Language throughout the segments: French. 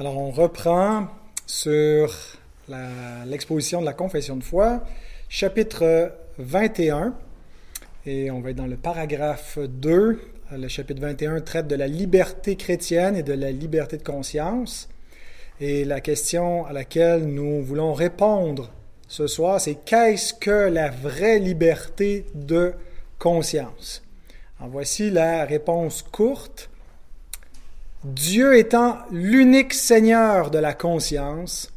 Alors, on reprend sur l'exposition de la confession de foi, chapitre 21, et on va être dans le paragraphe 2. Le chapitre 21 traite de la liberté chrétienne et de la liberté de conscience. Et la question à laquelle nous voulons répondre ce soir, c'est qu'est-ce que la vraie liberté de conscience? Alors voici la réponse courte. Dieu étant l'unique Seigneur de la conscience,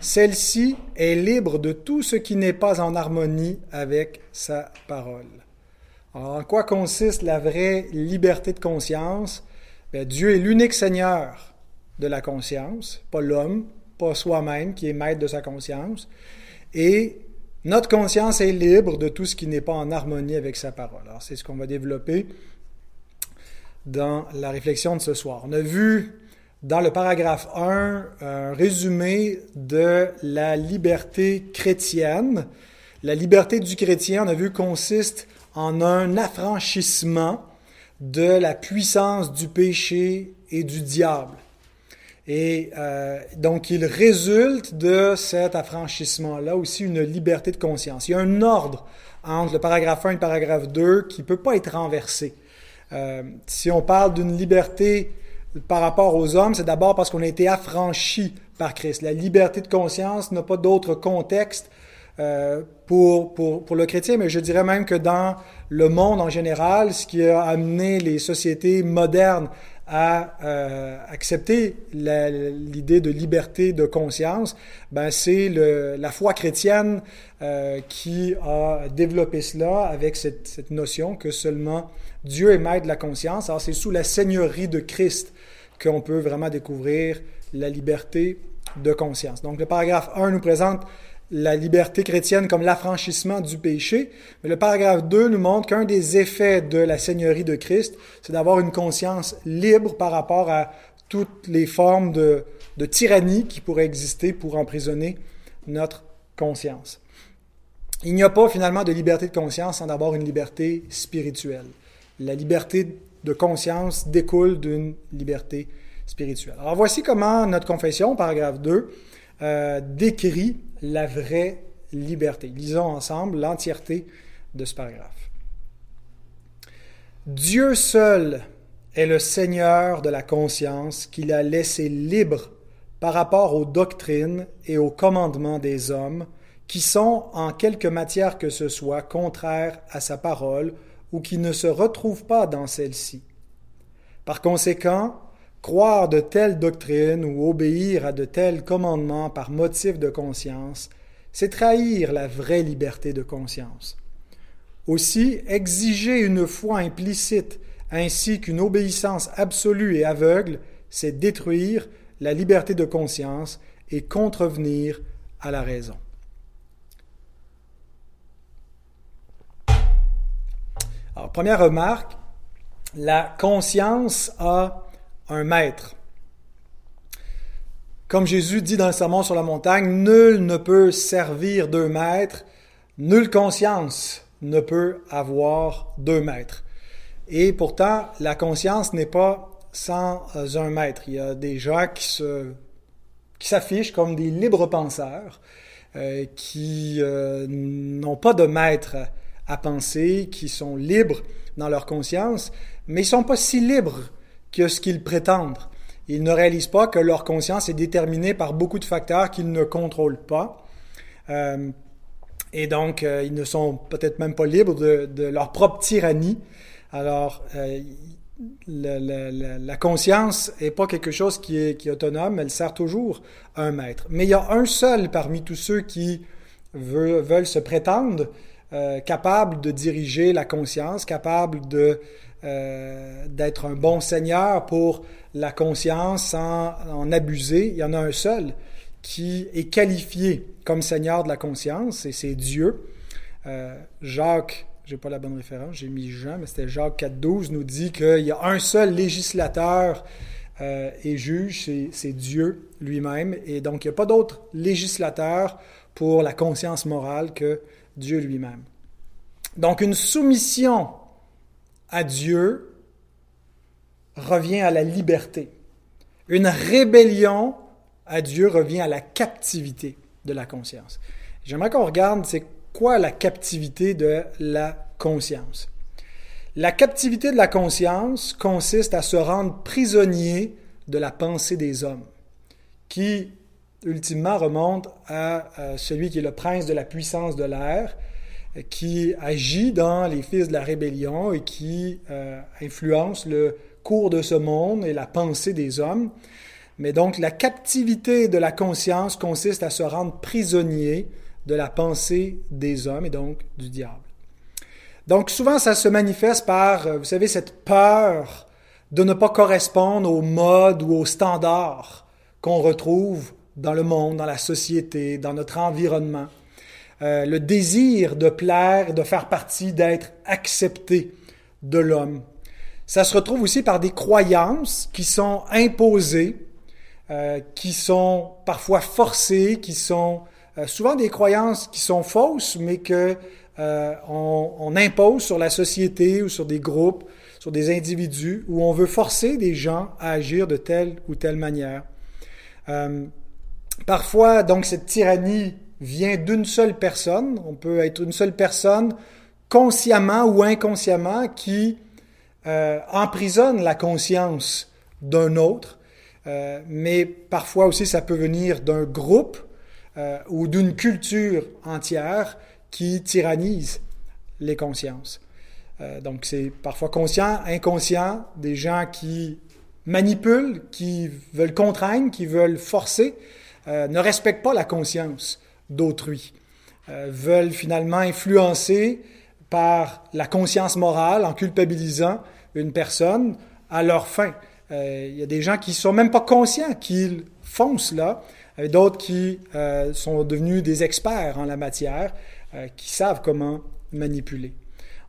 celle-ci est libre de tout ce qui n'est pas en harmonie avec sa parole. Alors, en quoi consiste la vraie liberté de conscience? Bien, Dieu est l'unique Seigneur de la conscience, pas l'homme, pas soi-même qui est maître de sa conscience. Et notre conscience est libre de tout ce qui n'est pas en harmonie avec sa parole. Alors, c'est ce qu'on va développer dans la réflexion de ce soir. On a vu dans le paragraphe 1 un résumé de la liberté chrétienne. La liberté du chrétien, on a vu, consiste en un affranchissement de la puissance du péché et du diable. Et euh, donc, il résulte de cet affranchissement-là aussi une liberté de conscience. Il y a un ordre entre le paragraphe 1 et le paragraphe 2 qui ne peut pas être renversé. Euh, si on parle d'une liberté par rapport aux hommes, c'est d'abord parce qu'on a été affranchi par Christ. La liberté de conscience n'a pas d'autre contexte euh, pour, pour, pour, le chrétien, mais je dirais même que dans le monde en général, ce qui a amené les sociétés modernes à euh, accepter l'idée de liberté de conscience, ben c'est la foi chrétienne euh, qui a développé cela avec cette, cette notion que seulement Dieu est maître de la conscience. Alors c'est sous la seigneurie de Christ qu'on peut vraiment découvrir la liberté de conscience. Donc le paragraphe 1 nous présente la liberté chrétienne comme l'affranchissement du péché. Mais le paragraphe 2 nous montre qu'un des effets de la Seigneurie de Christ, c'est d'avoir une conscience libre par rapport à toutes les formes de, tyrannie qui pourraient exister pour emprisonner notre conscience. Il n'y a pas finalement de liberté de conscience sans d'abord une liberté spirituelle. La liberté de conscience découle d'une liberté spirituelle. Alors voici comment notre confession, paragraphe 2, euh, décrit la vraie liberté. Lisons ensemble l'entièreté de ce paragraphe. Dieu seul est le Seigneur de la conscience qu'il a laissé libre par rapport aux doctrines et aux commandements des hommes qui sont, en quelque matière que ce soit, contraires à sa parole ou qui ne se retrouvent pas dans celle-ci. Par conséquent, Croire de telles doctrines ou obéir à de tels commandements par motif de conscience, c'est trahir la vraie liberté de conscience. Aussi, exiger une foi implicite ainsi qu'une obéissance absolue et aveugle, c'est détruire la liberté de conscience et contrevenir à la raison. Alors, première remarque, la conscience a un maître. Comme Jésus dit dans le Sermon sur la montagne, nul ne peut servir deux maîtres, nulle conscience ne peut avoir deux maîtres. Et pourtant, la conscience n'est pas sans un maître. Il y a des gens qui se qui s'affichent comme des libres penseurs, euh, qui euh, n'ont pas de maître à penser, qui sont libres dans leur conscience, mais ils sont pas si libres que ce qu'ils prétendent. Ils ne réalisent pas que leur conscience est déterminée par beaucoup de facteurs qu'ils ne contrôlent pas. Euh, et donc, euh, ils ne sont peut-être même pas libres de, leur propre tyrannie. Alors, euh, la, conscience n'est pas quelque chose qui est, autonome, elle sert toujours à un maître. Mais il y a un seul parmi tous ceux qui veulent se prétendre capables de diriger la conscience, capables de euh, d'être un bon seigneur pour la conscience sans en abuser. Il y en a un seul qui est qualifié comme seigneur de la conscience, et c'est Dieu. Euh, Jacques, j'ai pas la bonne référence, j'ai mis Jean, mais c'était Jacques 4.12, nous dit qu'il y a un seul législateur euh, et juge, c'est Dieu lui-même, et donc il n'y a pas d'autre législateur pour la conscience morale que Dieu lui-même. Donc une soumission à Dieu revient à la liberté. Une rébellion à Dieu revient à la captivité de la conscience. J'aimerais qu'on regarde c'est quoi la captivité de la conscience. La captivité de la conscience consiste à se rendre prisonnier de la pensée des hommes, qui ultimement remonte à, celui qui est le prince de la puissance de l'air, qui agit dans les fils de la rébellion et qui euh, influence le cours de ce monde et la pensée des hommes. Mais donc la captivité de la conscience consiste à se rendre prisonnier de la pensée des hommes et donc du diable. Donc souvent ça se manifeste par, euh, vous savez, cette peur de ne pas correspondre aux modes ou aux standards qu'on retrouve dans le monde, dans la société, dans notre environnement. Euh, le désir de plaire, de faire partie, d'être accepté de l'homme. Ça se retrouve aussi par des croyances qui sont imposées, euh, qui sont parfois forcées, qui sont euh, souvent des croyances qui sont fausses, mais que on, on, impose sur la société ou sur des groupes, sur des individus, où on veut forcer des gens à agir de telle ou telle manière. Parfois, donc, cette tyrannie vient d'une seule personne. On peut être une seule personne, consciemment ou inconsciemment, qui euh, emprisonne la conscience d'un autre. Euh, mais parfois aussi, ça peut venir d'un groupe euh, ou d'une culture entière qui tyrannise les consciences. donc, c'est parfois conscient, inconscient, des gens qui manipulent, qui veulent contraindre, qui veulent forcer, ne respectent pas la conscience d'autrui, euh, veulent finalement influencer par la conscience morale en culpabilisant une personne à leur fin. Euh, il y a des gens qui sont même pas conscients qu'ils font cela, et d'autres qui sont devenus des experts en la matière, qui savent comment manipuler.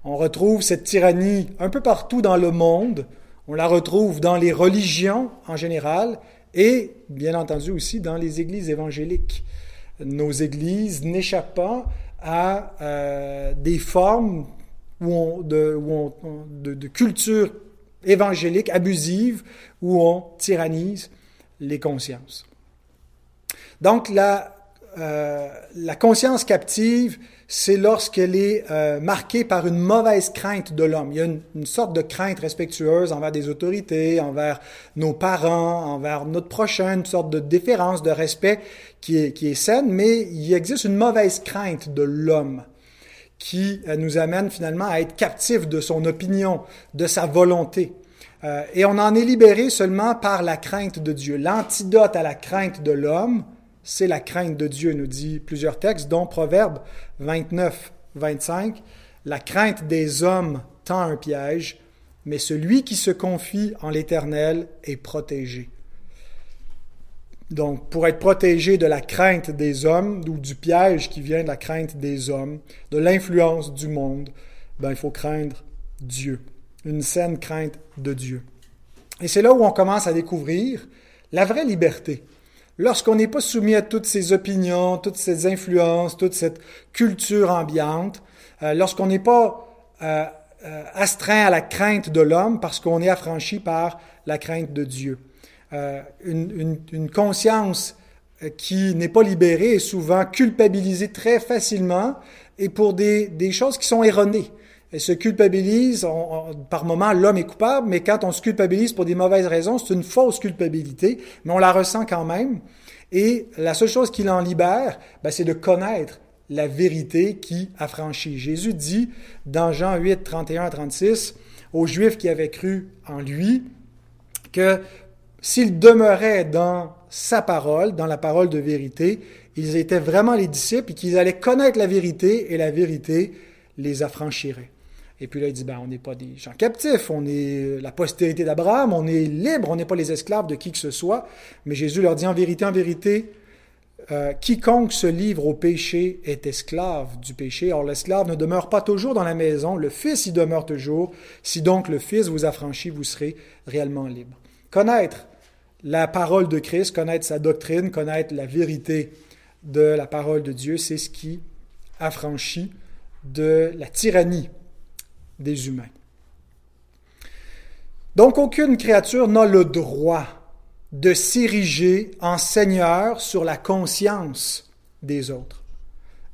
On retrouve cette tyrannie un peu partout dans le monde. On la retrouve dans les religions en général et bien entendu aussi dans les églises évangéliques. Nos églises n'échappent pas à euh, des formes de, culture évangélique abusive où on tyrannise les consciences. Donc la, euh, la conscience captive c'est lorsqu'elle est euh, marquée par une mauvaise crainte de l'homme. Il y a une, sorte de crainte respectueuse envers des autorités, envers nos parents, envers notre prochain, une sorte de déférence, de respect qui est, qui est saine, mais il existe une mauvaise crainte de l'homme qui euh, nous amène finalement à être captifs de son opinion, de sa volonté. Euh, et on en est libéré seulement par la crainte de Dieu. L'antidote à la crainte de l'homme, c'est la crainte de Dieu, nous dit plusieurs textes, dont Proverbe 29, 25. La crainte des hommes tend un piège, mais celui qui se confie en l'Éternel est protégé. Donc, pour être protégé de la crainte des hommes ou du piège qui vient de la crainte des hommes, de l'influence du monde, ben, il faut craindre Dieu, une saine crainte de Dieu. Et c'est là où on commence à découvrir la vraie liberté lorsqu'on n'est pas soumis à toutes ces opinions, toutes ces influences, toute cette culture ambiante, euh, lorsqu'on n'est pas euh, euh, astreint à la crainte de l'homme parce qu'on est affranchi par la crainte de Dieu. Une, conscience qui n'est pas libérée est souvent culpabilisée très facilement et pour des, des choses qui sont erronées. Elle se culpabilise, par moment l'homme est coupable, mais quand on se culpabilise pour des mauvaises raisons, c'est une fausse culpabilité, mais on la ressent quand même. Et la seule chose qui l'en libère, ben, c'est de connaître la vérité qui affranchit. Jésus dit dans Jean 8, 31 à 36 aux Juifs qui avaient cru en lui que s'ils demeuraient dans sa parole, dans la parole de vérité, ils étaient vraiment les disciples et qu'ils allaient connaître la vérité et la vérité les affranchirait. Et puis là, il dit, ben, on n'est pas des gens captifs, on est la postérité d'Abraham, on est libre, on n'est pas les esclaves de qui que ce soit. Mais Jésus leur dit, en vérité, en vérité, euh, quiconque se livre au péché est esclave du péché. Or, l'esclave ne demeure pas toujours dans la maison, le Fils y demeure toujours. Si donc le Fils vous affranchit, vous serez réellement libre. Connaître la parole de Christ, connaître sa doctrine, connaître la vérité de la parole de Dieu, c'est ce qui affranchit de la tyrannie des humains. Donc aucune créature n'a le droit de s'ériger en Seigneur sur la conscience des autres,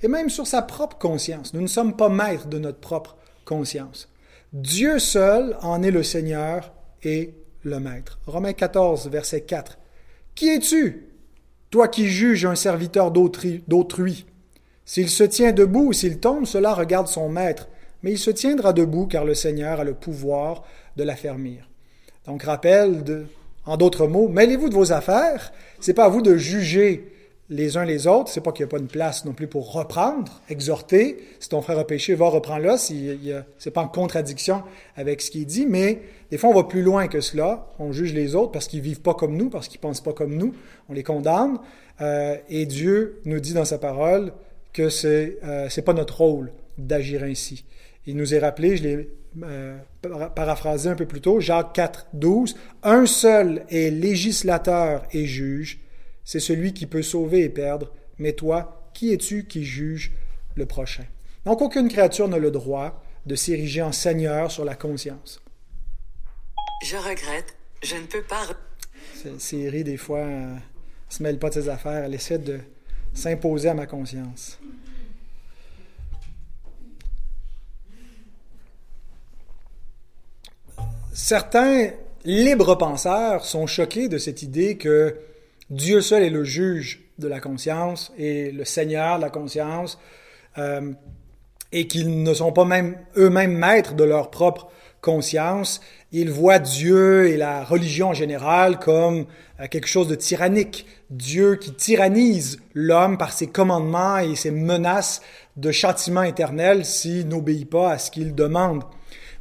et même sur sa propre conscience. Nous ne sommes pas maîtres de notre propre conscience. Dieu seul en est le Seigneur et le Maître. Romains 14, verset 4. Qui es-tu, toi qui juges un serviteur d'autrui? S'il se tient debout ou s'il tombe, cela regarde son Maître, mais il se tiendra debout car le Seigneur a le pouvoir de l'affermir. Donc rappel, en d'autres mots, mêlez-vous de vos affaires, c'est pas à vous de juger les uns les autres. C'est pas qu'il n'y a pas une place non plus pour reprendre, exhorter. Si ton frère a péché, va reprendre-le. Si c'est pas en contradiction avec ce qui est dit, mais des fois on va plus loin que cela. On juge les autres parce qu'ils vivent pas comme nous, parce qu'ils pensent pas comme nous. On les condamne. Euh, et Dieu nous dit dans sa parole que c'est euh, c'est pas notre rôle d'agir ainsi. Il nous est rappelé, je l'ai euh, paraphrasé un peu plus tôt, Jacques 4, 12, un seul est législateur et juge c'est celui qui peut sauver et perdre, mais toi, qui es-tu qui juge le prochain? Donc aucune créature n'a le droit de s'ériger en seigneur sur la conscience. Je regrette, je ne peux pas... Série, des fois, ne euh, se mêle pas de ses affaires, elle essaie de s'imposer à ma conscience. Certains libres penseurs sont choqués de cette idée que Dieu seul est le juge de la conscience et le Seigneur de la conscience, euh, et qu'ils ne sont pas même eux-mêmes maîtres de leur propre conscience. Ils voient Dieu et la religion en général comme euh, quelque chose de tyrannique. Dieu qui tyrannise l'homme par ses commandements et ses menaces de châtiment éternel s'il n'obéit pas à ce qu'il demande.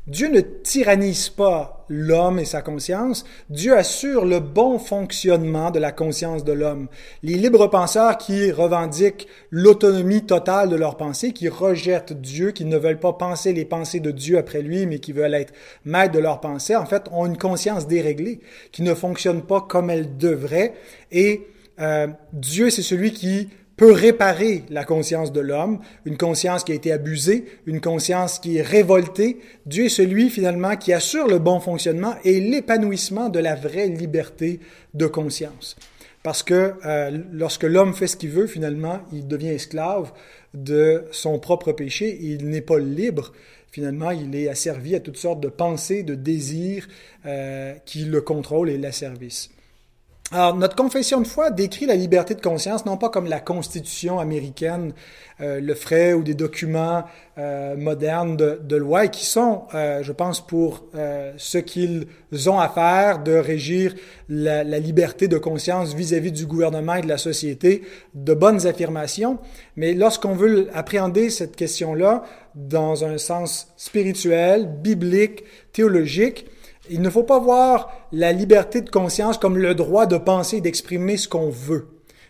Dieu ne tyrannise pas l'homme et sa conscience, Dieu assure le bon fonctionnement de la conscience de l'homme. Les libres penseurs qui revendiquent l'autonomie totale de leur pensée, qui rejettent Dieu, qui ne veulent pas penser les pensées de Dieu après lui, mais qui veulent être maîtres de leur pensée, en fait, ont une conscience déréglée, qui ne fonctionne pas comme elle devrait. Et euh, Dieu, c'est celui qui peut réparer la conscience de l'homme, une conscience qui a été abusée, une conscience qui est révoltée. Dieu est celui finalement qui assure le bon fonctionnement et l'épanouissement de la vraie liberté de conscience. Parce que euh, lorsque l'homme fait ce qu'il veut, finalement, il devient esclave de son propre péché, il n'est pas libre. Finalement, il est asservi à toutes sortes de pensées, de désirs euh, qui le contrôlent et l'asservissent. Alors, notre confession de foi décrit la liberté de conscience non pas comme la Constitution américaine euh, le ferait ou des documents euh, modernes de, loi et qui sont, euh, je pense, pour ce qu'ils ont à faire de régir la, liberté de conscience vis-à-vis du gouvernement et de la société, de bonnes affirmations. Mais lorsqu'on veut appréhender cette question-là dans un sens spirituel, biblique, théologique, il ne faut pas voir la liberté de conscience comme le droit de penser et d'exprimer ce qu'on veut,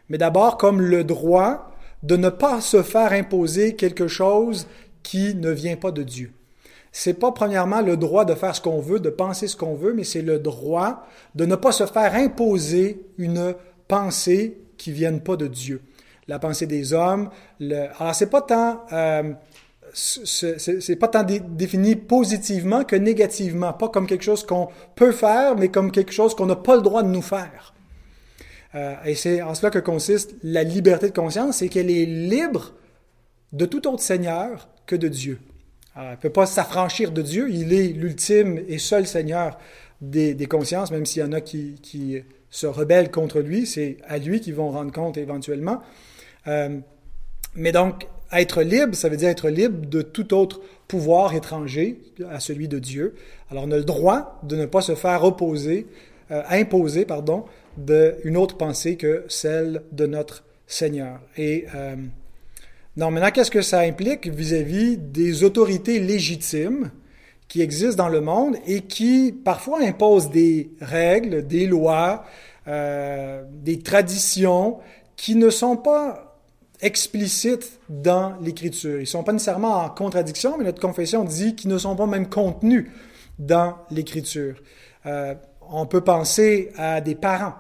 mais d'abord comme le droit de ne pas se faire imposer quelque chose qui ne vient pas de Dieu. C'est pas premièrement le droit de faire ce qu'on veut, de penser ce qu'on veut, mais c'est le droit de ne pas se faire imposer une pensée qui vienne pas de Dieu. La pensée des hommes. Le... Alors c'est pas tant euh, c'est pas tant défini positivement que négativement, pas comme quelque chose qu'on peut faire, mais comme quelque chose qu'on n'a pas le droit de nous faire. Euh, et c'est en cela que consiste la liberté de conscience, c'est qu'elle est libre de tout autre Seigneur que de Dieu. elle ne peut pas s'affranchir de Dieu, il est l'ultime et seul Seigneur des, des consciences, même s'il y en a qui, qui, se rebellent contre lui, c'est à lui qu'ils vont rendre compte éventuellement. Euh, mais donc, être libre, ça veut dire être libre de tout autre pouvoir étranger à celui de Dieu. Alors on a le droit de ne pas se faire opposer, euh, imposer, pardon, d'une autre pensée que celle de notre Seigneur. Et euh, non, maintenant, qu'est-ce que ça implique vis-à-vis des autorités légitimes qui existent dans le monde et qui parfois imposent des règles, des lois, euh, des traditions qui ne sont pas explicites dans l'Écriture. Ils ne sont pas nécessairement en contradiction, mais notre confession dit qu'ils ne sont pas même contenus dans l'Écriture. Euh, on peut penser à des parents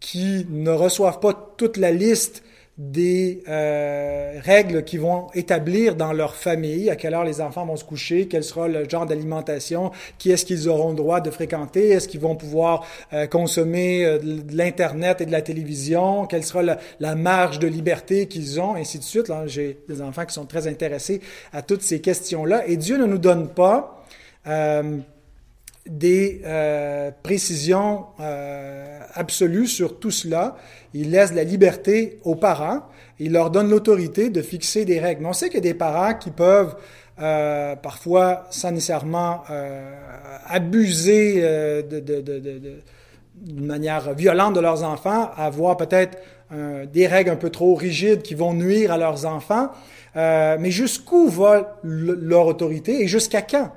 qui ne reçoivent pas toute la liste des euh, règles qui vont établir dans leur famille, à quelle heure les enfants vont se coucher, quel sera le genre d'alimentation, qui est-ce qu'ils auront le droit de fréquenter, est-ce qu'ils vont pouvoir euh, consommer euh, de l'Internet et de la télévision, quelle sera la, marge de liberté qu'ils ont, ainsi de suite. J'ai des enfants qui sont très intéressés à toutes ces questions-là. Et Dieu ne nous donne pas des euh, précisions euh, absolues sur tout cela. Il laisse la liberté aux parents. Il leur donne l'autorité de fixer des règles. Mais on sait qu'il y a des parents qui peuvent euh, parfois, sans nécessairement euh, abuser euh, de, de, de, de, d'une manière violente de leurs enfants, avoir peut-être des règles un peu trop rigides qui vont nuire à leurs enfants. Mais jusqu'où va leur autorité et jusqu'à quand?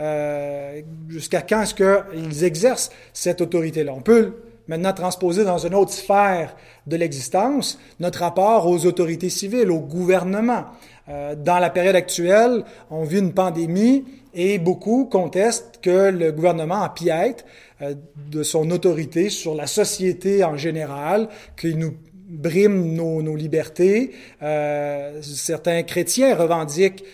Euh, jusqu'à quand est-ce qu'ils exercent cette autorité-là? On peut maintenant transposer dans une autre sphère de l'existence notre rapport aux autorités civiles, au gouvernement. Euh, dans la période actuelle, on vit une pandémie et beaucoup contestent que le gouvernement empiète euh, de son autorité sur la société en général, qu'il nous brime nos, nos libertés. Euh, certains chrétiens revendiquent,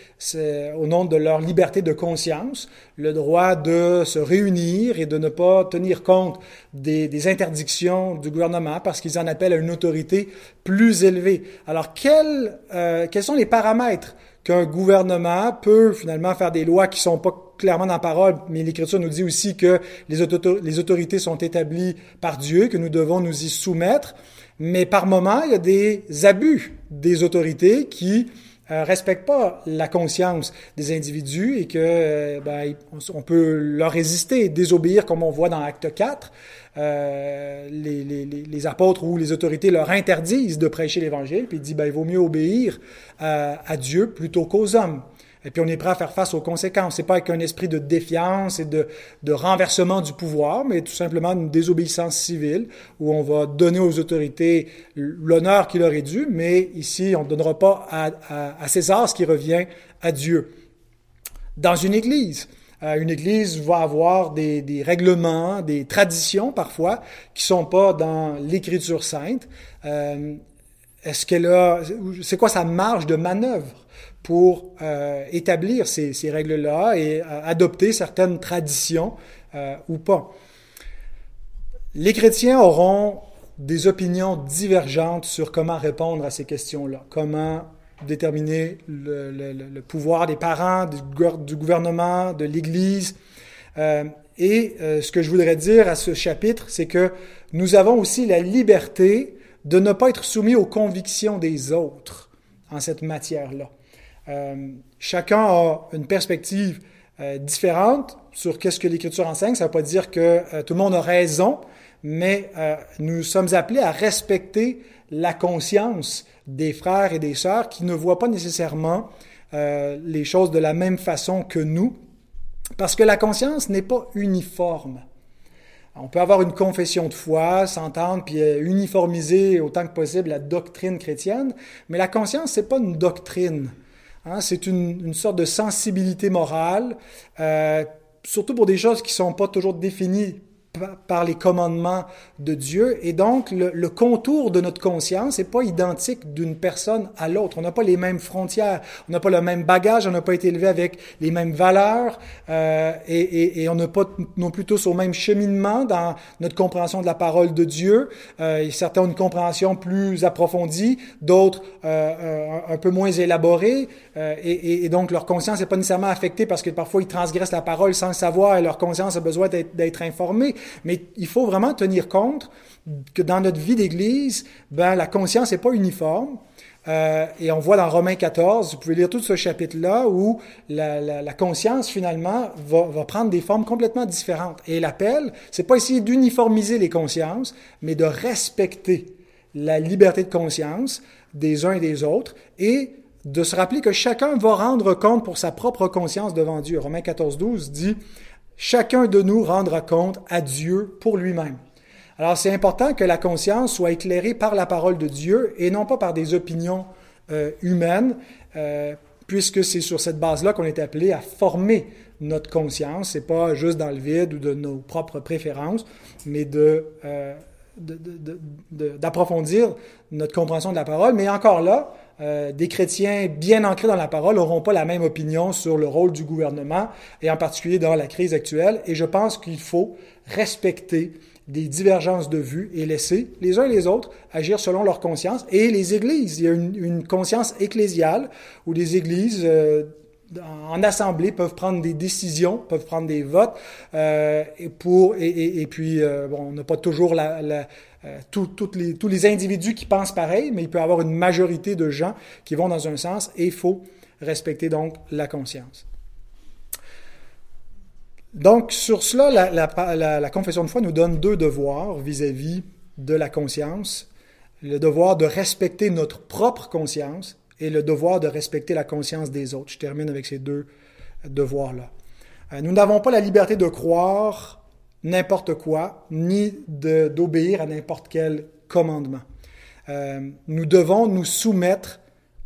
au nom de leur liberté de conscience, le droit de se réunir et de ne pas tenir compte des, des interdictions du gouvernement parce qu'ils en appellent à une autorité plus élevée. Alors, quels, euh, quels sont les paramètres qu'un gouvernement peut finalement faire des lois qui sont pas clairement dans la parole, mais l'Écriture nous dit aussi que les autorités sont établies par Dieu, que nous devons nous y soumettre? Mais par moment, il y a des abus des autorités qui euh, respectent pas la conscience des individus et que euh, ben, on peut leur résister et désobéir comme on voit dans Acte 4. Euh, les, apôtres ou les autorités leur interdisent de prêcher l'Évangile, puis il dit ben, il vaut mieux obéir à Dieu plutôt qu'aux hommes. Et puis on est prêt à faire face aux conséquences. C'est pas avec un esprit de défiance et de, de renversement du pouvoir, mais tout simplement une désobéissance civile où on va donner aux autorités l'honneur qui leur est dû, mais ici on ne donnera pas à, à, à, César ce qui revient à Dieu. Dans une église, euh, une église va avoir des, des, règlements, des traditions parfois qui sont pas dans l'Écriture sainte. Euh, est-ce qu'elle a, c'est quoi sa marge de manœuvre? Pour euh, établir ces, règles-là et euh, adopter certaines traditions euh, ou pas. Les chrétiens auront des opinions divergentes sur comment répondre à ces questions-là, comment déterminer le, pouvoir des parents, du, gouvernement, de l'Église. Et ce que je voudrais dire à ce chapitre, c'est que nous avons aussi la liberté de ne pas être soumis aux convictions des autres en cette matière-là. Euh, chacun a une perspective euh, différente sur qu'est-ce que l'Écriture enseigne. Ça ne veut pas dire que euh, tout le monde a raison, mais nous sommes appelés à respecter la conscience des frères et des sœurs qui ne voient pas nécessairement les choses de la même façon que nous, parce que la conscience n'est pas uniforme. On peut avoir une confession de foi, s'entendre, puis uniformiser autant que possible la doctrine chrétienne, mais la conscience, c'est pas une doctrine. Hein, c'est une, une, sorte de sensibilité morale, euh, surtout pour des choses qui sont pas toujours définies par les commandements de Dieu. Et donc, le, le contour de notre conscience n'est pas identique d'une personne à l'autre. On n'a pas les mêmes frontières, on n'a pas le même bagage, on n'a pas été élevé avec les mêmes valeurs euh, et, et, et, on n'a pas non plus tous au même cheminement dans notre compréhension de la parole de Dieu. Euh, certains ont une compréhension plus approfondie, d'autres euh, euh un peu moins élaborée. Euh, et, et, donc, leur conscience n'est pas nécessairement affectée parce que parfois ils transgressent la parole sans le savoir et leur conscience a besoin d'être informée. Mais il faut vraiment tenir compte que dans notre vie d'Église, ben, la conscience n'est pas uniforme. Euh, et on voit dans Romains 14, vous pouvez lire tout ce chapitre-là, où la, conscience, finalement, va, va, prendre des formes complètement différentes. Et l'appel, c'est pas essayer d'uniformiser les consciences, mais de respecter la liberté de conscience des uns et des autres, et de se rappeler que chacun va rendre compte pour sa propre conscience devant Dieu. Romains 14, 12 dit, chacun de nous rendra compte à Dieu pour lui-même. Alors c'est important que la conscience soit éclairée par la parole de Dieu et non pas par des opinions euh, humaines, euh, puisque c'est sur cette base-là qu'on est appelé à former notre conscience. C'est pas juste dans le vide ou de nos propres préférences, mais de euh, d'approfondir notre compréhension de la parole, mais encore là, euh, des chrétiens bien ancrés dans la parole n'auront pas la même opinion sur le rôle du gouvernement, et en particulier dans la crise actuelle. Et je pense qu'il faut respecter des divergences de vues et laisser les uns et les autres agir selon leur conscience. Et les églises, il y a une, conscience ecclésiale où les églises euh, en assemblée peuvent prendre des décisions, peuvent prendre des votes, euh, et, pour, et, puis euh, bon, on n'a pas toujours la, euh, tous les individus qui pensent pareil, mais il peut y avoir une majorité de gens qui vont dans un sens et il faut respecter donc la conscience. Donc sur cela, la, confession de foi nous donne deux devoirs vis-à-vis de la conscience. Le devoir de respecter notre propre conscience et le devoir de respecter la conscience des autres. Je termine avec ces deux devoirs-là. Euh, nous n'avons pas la liberté de croire n'importe quoi, ni d'obéir à n'importe quel commandement. Euh, nous devons nous soumettre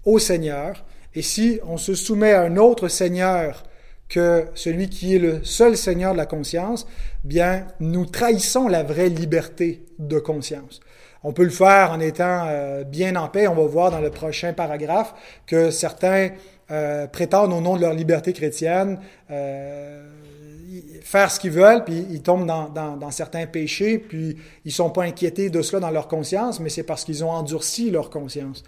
au Seigneur, et si on se soumet à un autre Seigneur que celui qui est le seul Seigneur de la conscience, bien, nous trahissons la vraie liberté de conscience. On peut le faire en étant euh, bien en paix. On va voir dans le prochain paragraphe que certains euh, prétendent au nom de leur liberté chrétienne faire ce qu'ils veulent, puis ils tombent dans, certains péchés, puis ils sont pas inquiétés de cela dans leur conscience, mais c'est parce qu'ils ont endurci leur conscience.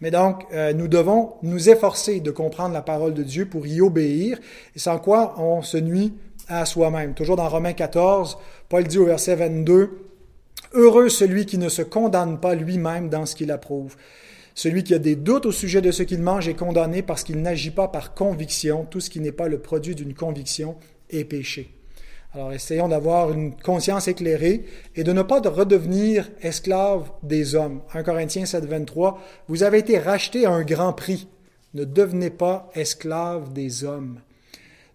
Mais donc, nous devons nous efforcer de comprendre la parole de Dieu pour y obéir, et sans quoi on se nuit à soi-même. Toujours dans Romains 14, Paul dit au verset 22, Heureux celui qui ne se condamne pas lui-même dans ce qu'il approuve. Celui qui a des doutes au sujet de ce qu'il mange est condamné parce qu'il n'agit pas par conviction. Tout ce qui n'est pas le produit d'une conviction est péché. Alors essayons d'avoir une conscience éclairée et de ne pas redevenir esclaves des hommes. 1 Corinthiens 7, 23, vous avez été rachetés à un grand prix. Ne devenez pas esclaves des hommes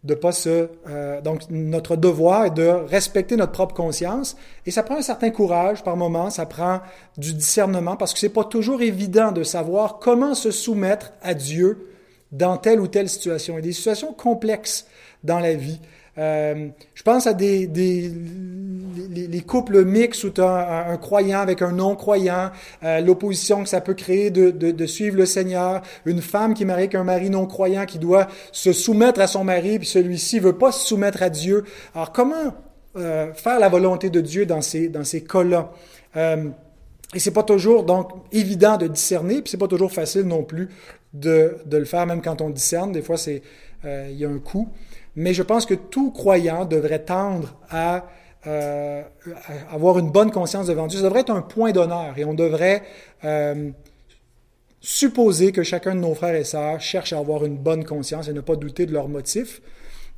de pas se. Euh, donc, notre devoir est de respecter notre propre conscience. Et ça prend un certain courage par moment, ça prend du discernement, parce que c'est pas toujours évident de savoir comment se soumettre à Dieu dans telle ou telle situation. Il y a des situations complexes dans la vie. Euh, je pense à des, des les, couples mixtes où tu as un, croyant avec un non-croyant, euh, l'opposition que ça peut créer de, suivre le Seigneur, une femme qui est mariée avec un mari non-croyant qui doit se soumettre à son mari, puis celui-ci veut pas se soumettre à Dieu. Alors comment euh, faire la volonté de Dieu dans ces, dans ces cas-là? Et c'est pas toujours donc évident de discerner, puis c'est pas toujours facile non plus de, de, le faire, même quand on discerne. Des fois, c'est il y a un coût mais je pense que tout croyant devrait tendre à, euh, avoir une bonne conscience devant Dieu. Ça devrait être un point d'honneur et on devrait euh, supposer que chacun de nos frères et sœurs cherche à avoir une bonne conscience et ne pas douter de leurs motifs.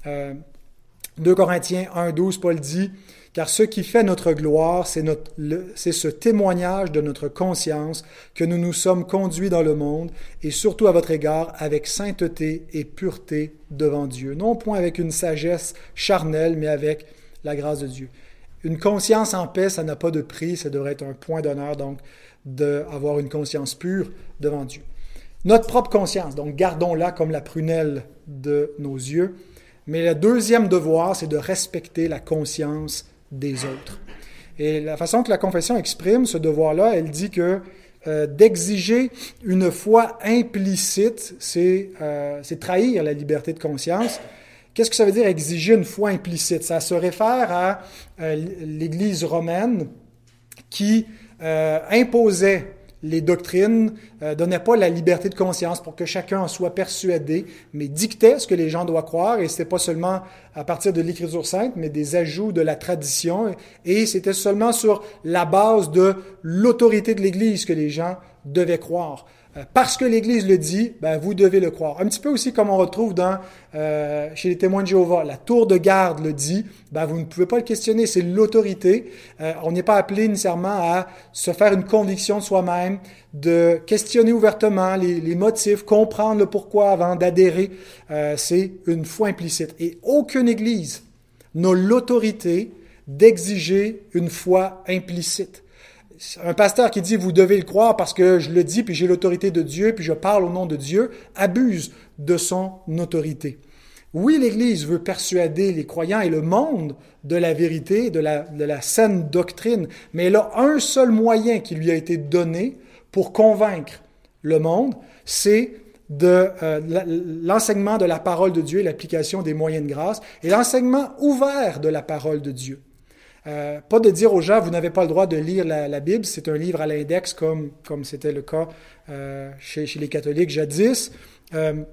2 euh, Corinthiens 1, 12, Paul dit car ce qui fait notre gloire, c'est ce témoignage de notre conscience que nous nous sommes conduits dans le monde, et surtout à votre égard, avec sainteté et pureté devant Dieu. Non point avec une sagesse charnelle, mais avec la grâce de Dieu. Une conscience en paix, ça n'a pas de prix, ça devrait être un point d'honneur, donc, d'avoir une conscience pure devant Dieu. Notre propre conscience, donc gardons-la comme la prunelle de nos yeux. Mais le deuxième devoir, c'est de respecter la conscience des autres. Et la façon que la confession exprime ce devoir-là, elle dit que euh, d'exiger une foi implicite, euh, c'est trahir la liberté de conscience. Qu'est-ce que ça veut dire exiger une foi implicite? Ça se réfère à euh, l'Église romaine qui imposait les doctrines euh, donnaient pas la liberté de conscience pour que chacun en soit persuadé, mais dictaient ce que les gens doivent croire, et c'était pas seulement à partir de l'Écriture sainte, mais des ajouts de la tradition, et c'était seulement sur la base de l'autorité de l'Église que les gens devaient croire. Euh, parce que l'Église le dit, ben, vous devez le croire. Un petit peu aussi comme on retrouve dans, euh, chez les témoins de Jéhovah, la tour de garde le dit, ben, vous ne pouvez pas le questionner, c'est l'autorité. Euh, on n'est pas appelé nécessairement à se faire une conviction de soi-même, de questionner ouvertement les, les, motifs, comprendre le pourquoi avant d'adhérer. c'est une foi implicite. Et aucune Église n'a l'autorité d'exiger une foi implicite un pasteur qui dit vous devez le croire parce que je le dis, puis j'ai l'autorité de Dieu, puis je parle au nom de Dieu, abuse de son autorité. Oui, l'Église veut persuader les croyants et le monde de la vérité, de la, saine doctrine, mais elle a un seul moyen qui lui a été donné pour convaincre le monde, c'est de euh, l'enseignement de la parole de Dieu et l'application des moyens de grâce et l'enseignement ouvert de la parole de Dieu. Euh, pas de dire aux gens, vous n'avez pas le droit de lire la, Bible, c'est un livre à l'index comme comme c'était le cas euh, chez, chez, les catholiques jadis. Euh,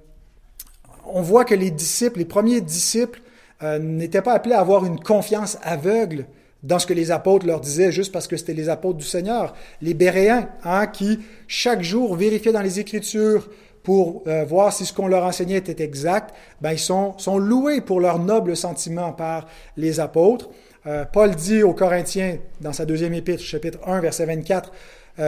on voit que les disciples, les premiers disciples, euh, n'étaient pas appelés à avoir une confiance aveugle dans ce que les apôtres leur disaient juste parce que c'était les apôtres du Seigneur. Les Béréens, hein, qui chaque jour vérifiaient dans les Écritures pour euh, voir si ce qu'on leur enseignait était exact, ben, ils sont, sont loués pour leur noble sentiment par les apôtres. Euh, Paul dit aux Corinthiens, dans sa deuxième épître, chapitre 1, verset 24,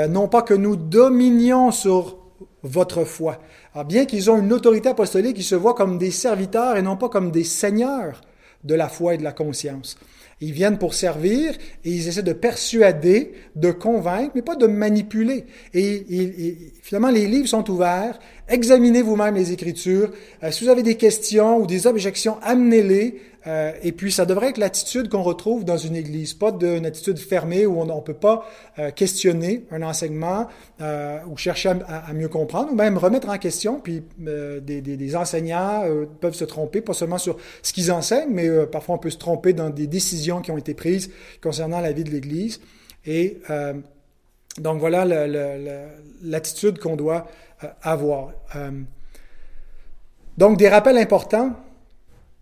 non pas que nous dominions sur votre foi. Bien qu'ils ont une autorité apostolique, ils se voient comme des serviteurs et non pas comme des seigneurs de la foi et de la conscience. Ils viennent pour servir et ils essaient de persuader, de convaincre, mais pas de manipuler. Et, finalement, les livres sont ouverts. Examinez vous-même les Écritures. Euh, si vous avez des questions ou des objections, amenez-les. Euh, et puis, ça devrait être l'attitude qu'on retrouve dans une église, pas d'une attitude fermée où on ne peut pas euh, questionner un enseignement euh, ou chercher à, mieux comprendre, ou même remettre en question. Puis, des, des, enseignants peuvent se tromper, pas seulement sur ce qu'ils enseignent, mais parfois on peut se tromper dans des décisions qui ont été prises concernant la vie de l'Église. Et donc voilà l'attitude qu'on doit avoir. donc des rappels importants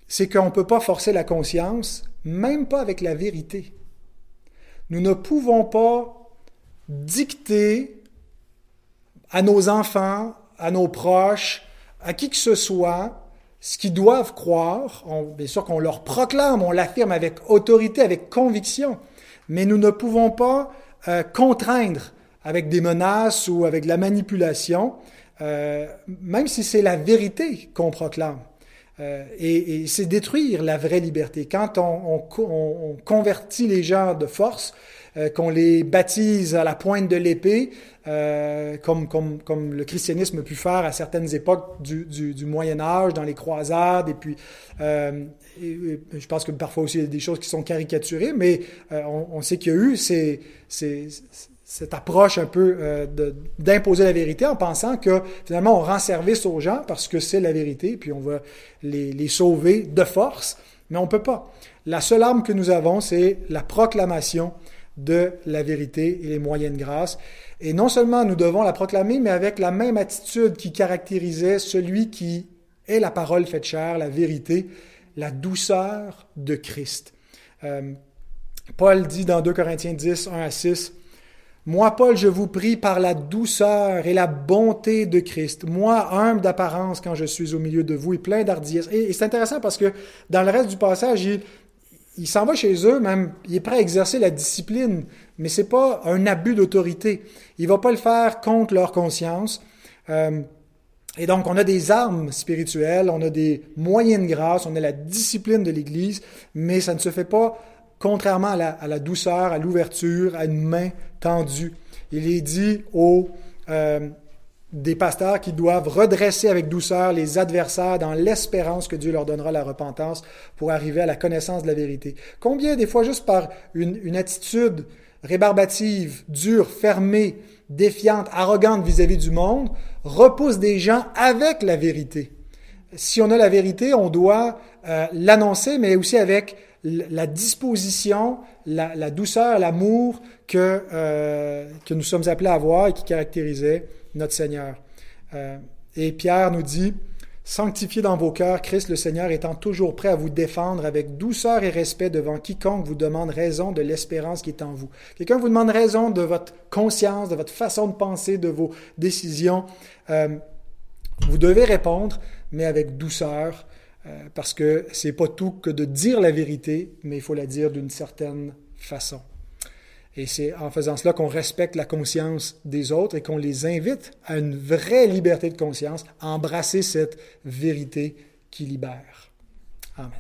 c'est qu'on ne peut pas forcer la conscience, même pas avec la vérité. Nous ne pouvons pas dicter à nos enfants, à nos proches, à qui que ce soit, ce qu'ils doivent croire. bien sûr qu'on leur proclame, on l'affirme avec autorité, avec conviction, mais nous ne pouvons pas euh, contraindre avec des menaces ou avec de la manipulation, euh, même si c'est la vérité qu'on proclame. Euh, et, c'est détruire la vraie liberté. Quand on, convertit les gens de force, euh, qu'on les baptise à la pointe de l'épée, euh, comme, comme, comme, le christianisme a pu faire à certaines époques du, du, Moyen Âge, dans les croisades, et puis je pense que parfois aussi il y a des choses qui sont caricaturées, mais on, on, sait qu'il y a eu ces, ces, cette approche un peu euh, d'imposer la vérité en pensant que finalement on rend service aux gens parce que c'est la vérité, puis on va les, les, sauver de force, mais on ne peut pas. La seule arme que nous avons, c'est la proclamation de la vérité et les moyens de grâce. Et non seulement nous devons la proclamer, mais avec la même attitude qui caractérisait celui qui est la parole faite chair, la vérité, la douceur de Christ. Euh, Paul dit dans 2 Corinthiens 10, 1 à 6, moi, Paul, je vous prie par la douceur et la bonté de Christ, moi, humble d'apparence quand je suis au milieu de vous et plein d'ardiesse. Et, c'est intéressant parce que dans le reste du passage, il, s'en va chez eux, même, il est prêt à exercer la discipline, mais c'est pas un abus d'autorité. Il va pas le faire contre leur conscience. Euh, et donc, on a des armes spirituelles, on a des moyens de grâce, on a la discipline de l'Église, mais ça ne se fait pas contrairement à la, douceur, à l'ouverture, à une main tendue. Il est dit aux euh, des pasteurs qui doivent redresser avec douceur les adversaires dans l'espérance que Dieu leur donnera la repentance pour arriver à la connaissance de la vérité. Combien des fois juste par une, une attitude rébarbative, dure, fermée, défiante, arrogante vis-à-vis du monde, repousse des gens avec la vérité? Si on a la vérité, on doit euh, l'annoncer, mais aussi avec la disposition, la, douceur, l'amour que, euh, que nous sommes appelés à avoir et qui caractérisait notre Seigneur. Euh, et Pierre nous dit, Sanctifiez dans vos cœurs Christ le Seigneur étant toujours prêt à vous défendre avec douceur et respect devant quiconque vous demande raison de l'espérance qui est en vous. Quelqu'un vous demande raison de votre conscience, de votre façon de penser, de vos décisions. Euh, vous devez répondre, mais avec douceur, euh, parce que c'est pas tout que de dire la vérité, mais il faut la dire d'une certaine façon. Et c'est en faisant cela qu'on respecte la conscience des autres et qu'on les invite à une vraie liberté de conscience, à embrasser cette vérité qui libère. Amen.